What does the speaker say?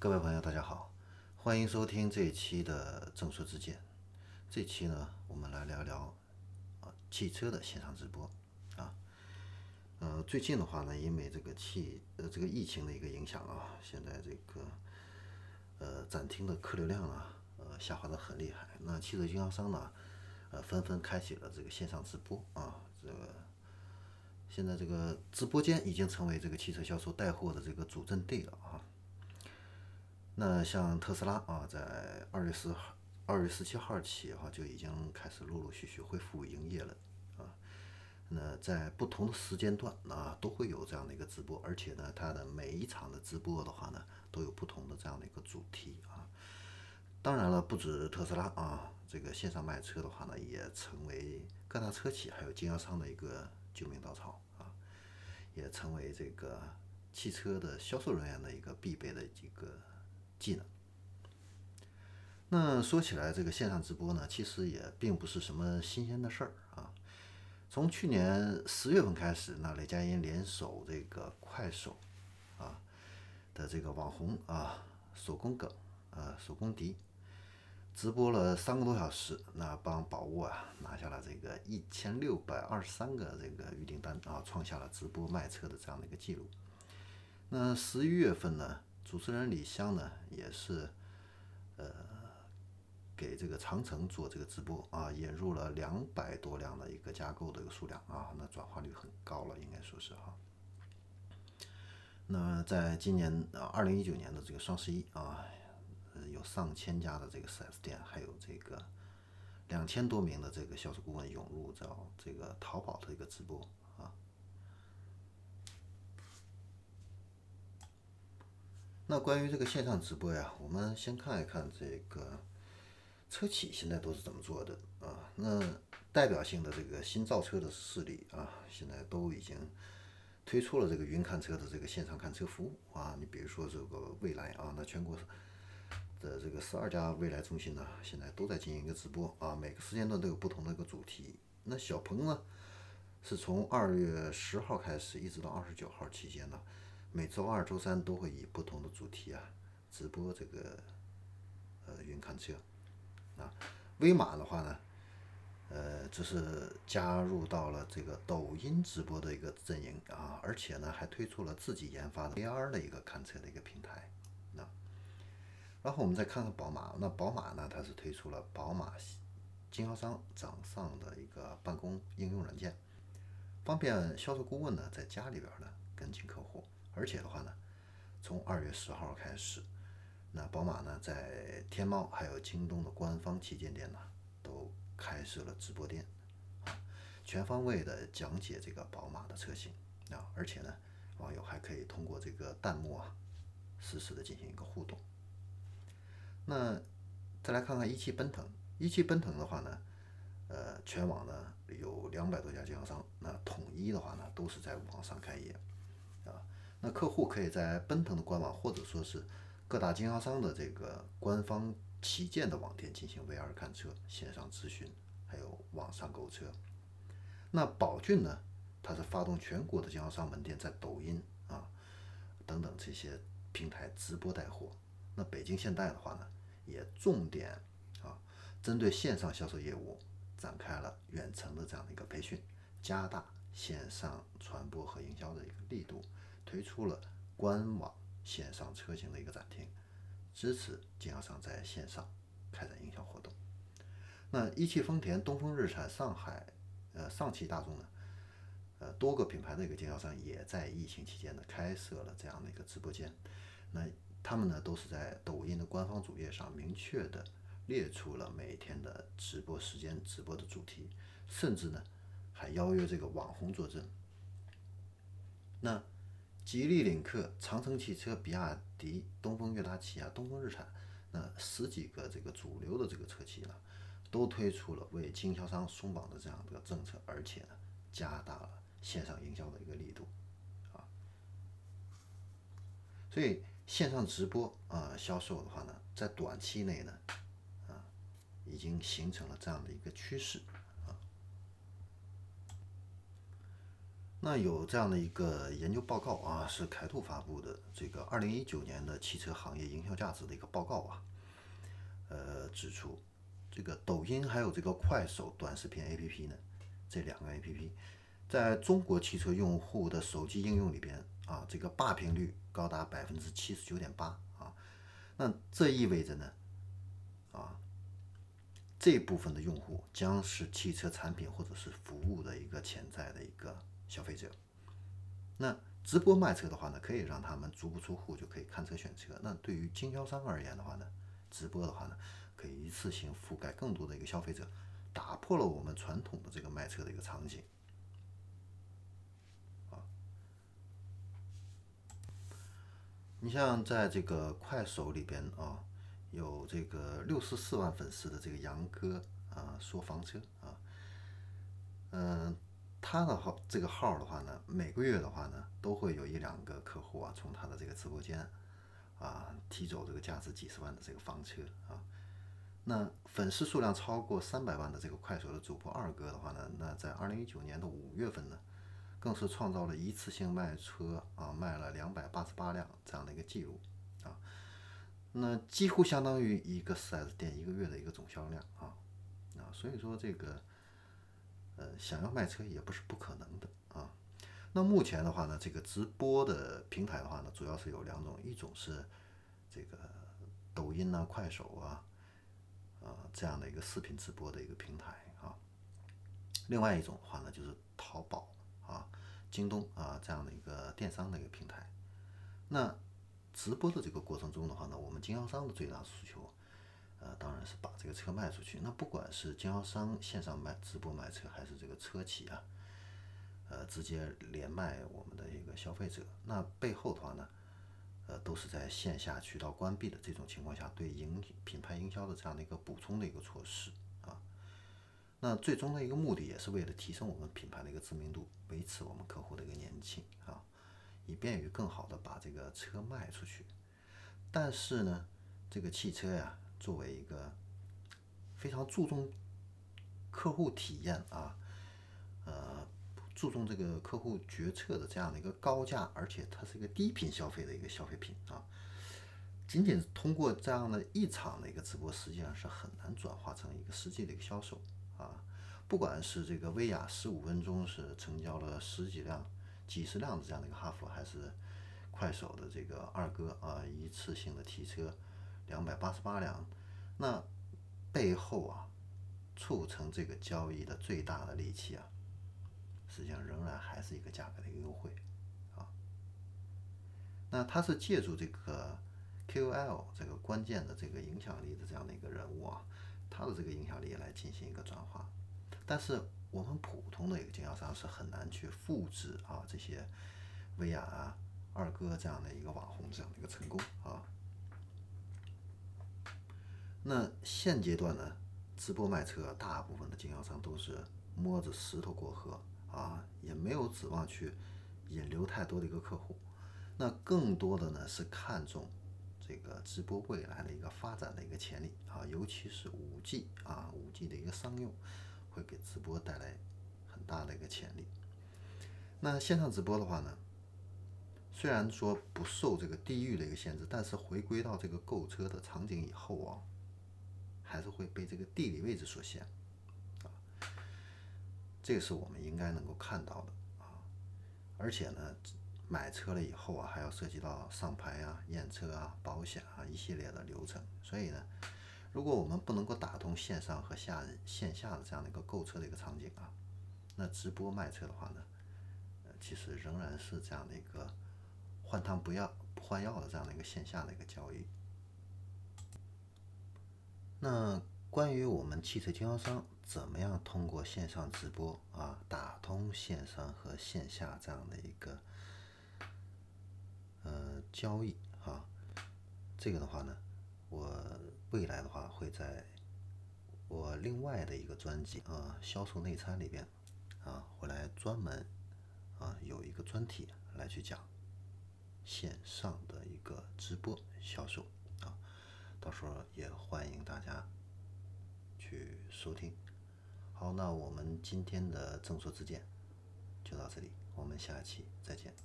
各位朋友，大家好，欢迎收听这一期的正说之见。这期呢，我们来聊聊啊汽车的线上直播啊。呃，最近的话呢，因为这个汽呃这个疫情的一个影响啊，现在这个呃展厅的客流量啊，呃下滑的很厉害。那汽车经销商呢，呃纷纷开启了这个线上直播啊。这个现在这个直播间已经成为这个汽车销售带货的这个主阵地了啊。那像特斯拉啊，在二月四号、二月十七号起哈，就已经开始陆陆续续恢复营业了啊。那在不同的时间段啊，都会有这样的一个直播，而且呢，它的每一场的直播的话呢，都有不同的这样的一个主题啊。当然了，不止特斯拉啊，这个线上卖车的话呢，也成为各大车企还有经销商的一个救命稻草啊，也成为这个汽车的销售人员的一个必备的一个。技能。那说起来，这个线上直播呢，其实也并不是什么新鲜的事儿啊。从去年十月份开始，那雷佳音联手这个快手啊的这个网红啊手工梗啊手工迪，直播了三个多小时，那帮宝沃啊拿下了这个一千六百二十三个这个预订单啊，创下了直播卖车的这样的一个记录。那十一月份呢？主持人李湘呢，也是，呃，给这个长城做这个直播啊，引入了两百多辆的一个加购的一个数量啊，那转化率很高了，应该说是哈。那在今年啊，二零一九年的这个双十一啊，有上千家的这个 4S 店，还有这个两千多名的这个销售顾问涌入到这个淘宝的一个直播啊。那关于这个线上直播呀，我们先看一看这个车企现在都是怎么做的啊？那代表性的这个新造车的势力啊，现在都已经推出了这个云看车的这个线上看车服务啊。你比如说这个蔚来啊，那全国的这个十二家蔚来中心呢，现在都在进行一个直播啊，每个时间段都有不同的一个主题。那小鹏呢，是从二月十号开始，一直到二十九号期间呢。每周二、周三都会以不同的主题啊直播这个呃云看车啊。威马的话呢，呃，这是加入到了这个抖音直播的一个阵营啊，而且呢还推出了自己研发的 AR 的一个看车的一个平台啊。然后我们再看看宝马，那宝马呢它是推出了宝马经销商掌上的一个办公应用软件，方便销售顾问呢在家里边呢跟进客户。而且的话呢，从二月十号开始，那宝马呢在天猫还有京东的官方旗舰店呢，都开设了直播店，啊，全方位的讲解这个宝马的车型啊，而且呢，网友还可以通过这个弹幕啊，实时的进行一个互动。那再来看看一汽奔腾，一汽奔腾的话呢，呃，全网呢有两百多家经销商，那统一的话呢都是在网上开业。啊那客户可以在奔腾的官网，或者说是各大经销商的这个官方旗舰的网店进行 VR 看车、线上咨询，还有网上购车。那宝骏呢，它是发动全国的经销商门店在抖音啊等等这些平台直播带货。那北京现代的话呢，也重点啊针对线上销售业务展开了远程的这样的一个培训，加大线上传播和营销的一个力度。推出了官网线上车型的一个展厅，支持经销商在线上开展营销活动。那一汽丰田、东风日产、上海呃上汽大众呢，呃多个品牌的一个经销商也在疫情期间呢开设了这样的一个直播间。那他们呢都是在抖音的官方主页上明确的列出了每天的直播时间、直播的主题，甚至呢还邀约这个网红坐镇。那吉利、领克、长城汽车、比亚迪、东风悦达起亚、东风日产，那十几个这个主流的这个车企呢，都推出了为经销商松绑的这样的政策，而且呢，加大了线上营销的一个力度，啊，所以线上直播啊销售的话呢，在短期内呢，啊，已经形成了这样的一个趋势。那有这样的一个研究报告啊，是凯兔发布的这个二零一九年的汽车行业营销价值的一个报告啊，呃，指出这个抖音还有这个快手短视频 APP 呢，这两个 APP 在中国汽车用户的手机应用里边啊，这个霸屏率高达百分之七十九点八啊，那这意味着呢，啊，这部分的用户将是汽车产品或者是服务的一个潜在的一个。消费者，那直播卖车的话呢，可以让他们足不出户就可以看车选车。那对于经销商而言的话呢，直播的话呢，可以一次性覆盖更多的一个消费者，打破了我们传统的这个卖车的一个场景。啊，你像在这个快手里边啊，有这个六十四万粉丝的这个杨哥啊，说房车啊，嗯。他的号这个号的话呢，每个月的话呢，都会有一两个客户啊，从他的这个直播间啊提走这个价值几十万的这个房车啊。那粉丝数量超过三百万的这个快手的主播二哥的话呢，那在二零一九年的五月份呢，更是创造了一次性卖车啊卖了两百八十八辆这样的一个记录啊。那几乎相当于一个 4S 店一个月的一个总销量啊啊，所以说这个。呃，想要卖车也不是不可能的啊。那目前的话呢，这个直播的平台的话呢，主要是有两种，一种是这个抖音啊、快手啊，啊这样的一个视频直播的一个平台啊。另外一种的话呢，就是淘宝啊、京东啊这样的一个电商的一个平台。那直播的这个过程中的话呢，我们经销商的最大诉求。呃，当然是把这个车卖出去。那不管是经销商线上卖直播卖车，还是这个车企啊，呃，直接连卖我们的一个消费者，那背后的话呢，呃，都是在线下渠道关闭的这种情况下，对营品牌营销的这样的一个补充的一个措施啊。那最终的一个目的也是为了提升我们品牌的一个知名度，维持我们客户的一个年轻啊，以便于更好的把这个车卖出去。但是呢，这个汽车呀。作为一个非常注重客户体验啊，呃，注重这个客户决策的这样的一个高价，而且它是一个低频消费的一个消费品啊。仅仅通过这样的一场的一个直播，实际上是很难转化成一个实际的一个销售啊。不管是这个薇娅十五分钟是成交了十几辆、几十辆的这样的一个哈弗，还是快手的这个二哥啊，一次性的提车。两百八十八两，那背后啊，促成这个交易的最大的利器啊，实际上仍然还是一个价格的一个优惠啊。那他是借助这个 KOL 这个关键的这个影响力的这样的一个人物啊，他的这个影响力来进行一个转化。但是我们普通的一个经销商是很难去复制啊这些薇娅啊、二哥这样的一个网红这样的一个成功啊。那现阶段呢，直播卖车，大部分的经销商都是摸着石头过河啊，也没有指望去引流太多的一个客户。那更多的呢是看重这个直播未来的一个发展的一个潜力啊，尤其是五 G 啊，五 G 的一个商用会给直播带来很大的一个潜力。那线上直播的话呢，虽然说不受这个地域的一个限制，但是回归到这个购车的场景以后啊。还是会被这个地理位置所限，啊，这个是我们应该能够看到的啊。而且呢，买车了以后啊，还要涉及到上牌啊、验车啊、保险啊一系列的流程。所以呢，如果我们不能够打通线上和下线下的这样的一个购车的一个场景啊，那直播卖车的话呢，其实仍然是这样的一个换汤不要换药的这样的一个线下的一个交易。那关于我们汽车经销商怎么样通过线上直播啊，打通线上和线下这样的一个呃交易啊，这个的话呢，我未来的话会在我另外的一个专辑啊销售内参里边啊，会来专门啊有一个专题来去讲线上的一个直播销售。到时候也欢迎大家去收听。好，那我们今天的正说之见就到这里。我们下期再见。